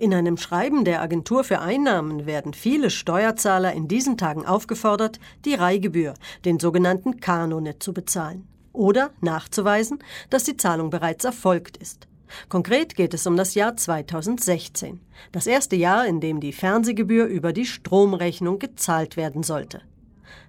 In einem Schreiben der Agentur für Einnahmen werden viele Steuerzahler in diesen Tagen aufgefordert, die Reihgebühr, den sogenannten Kanone, zu bezahlen oder nachzuweisen, dass die Zahlung bereits erfolgt ist. Konkret geht es um das Jahr 2016, das erste Jahr, in dem die Fernsehgebühr über die Stromrechnung gezahlt werden sollte.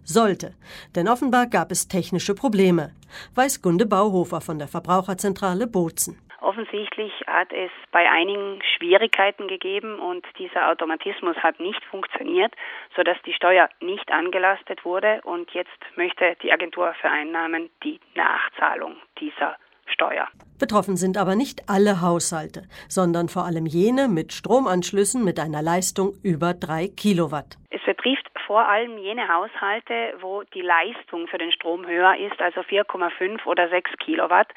Sollte, denn offenbar gab es technische Probleme, weiß Gunde Bauhofer von der Verbraucherzentrale Bozen. Offensichtlich hat es bei einigen Schwierigkeiten gegeben und dieser Automatismus hat nicht funktioniert, sodass die Steuer nicht angelastet wurde und jetzt möchte die Agentur für Einnahmen die Nachzahlung dieser Steuer. Betroffen sind aber nicht alle Haushalte, sondern vor allem jene mit Stromanschlüssen mit einer Leistung über drei Kilowatt. Es betrifft vor allem jene Haushalte, wo die Leistung für den Strom höher ist, also 4,5 oder 6 Kilowatt.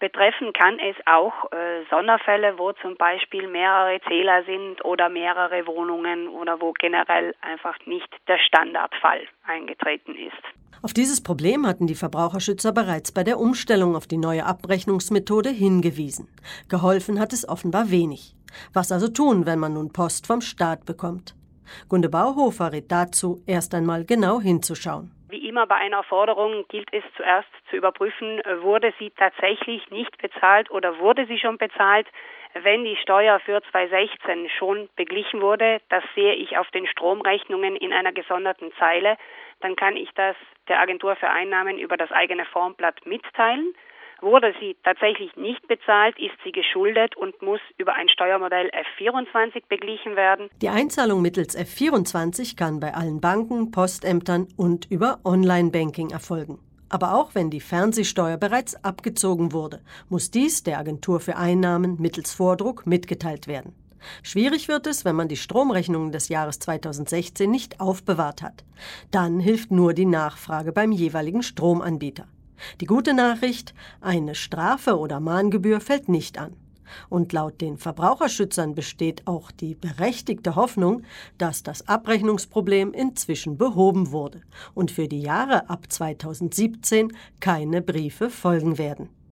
Betreffen kann es auch äh, Sonderfälle, wo zum Beispiel mehrere Zähler sind oder mehrere Wohnungen oder wo generell einfach nicht der Standardfall eingetreten ist. Auf dieses Problem hatten die Verbraucherschützer bereits bei der Umstellung auf die neue Abrechnungsmethode hingewiesen. Geholfen hat es offenbar wenig. Was also tun, wenn man nun Post vom Staat bekommt? Gunde Bauhofer rät dazu, erst einmal genau hinzuschauen. Wie immer bei einer Forderung gilt es zuerst zu überprüfen, wurde sie tatsächlich nicht bezahlt oder wurde sie schon bezahlt. Wenn die Steuer für 2016 schon beglichen wurde, das sehe ich auf den Stromrechnungen in einer gesonderten Zeile, dann kann ich das der Agentur für Einnahmen über das eigene Formblatt mitteilen. Wurde sie tatsächlich nicht bezahlt, ist sie geschuldet und muss über ein Steuermodell F24 beglichen werden. Die Einzahlung mittels F24 kann bei allen Banken, Postämtern und über Online-Banking erfolgen. Aber auch wenn die Fernsehsteuer bereits abgezogen wurde, muss dies der Agentur für Einnahmen mittels Vordruck mitgeteilt werden. Schwierig wird es, wenn man die Stromrechnungen des Jahres 2016 nicht aufbewahrt hat. Dann hilft nur die Nachfrage beim jeweiligen Stromanbieter. Die gute Nachricht, eine Strafe oder Mahngebühr fällt nicht an. Und laut den Verbraucherschützern besteht auch die berechtigte Hoffnung, dass das Abrechnungsproblem inzwischen behoben wurde und für die Jahre ab 2017 keine Briefe folgen werden.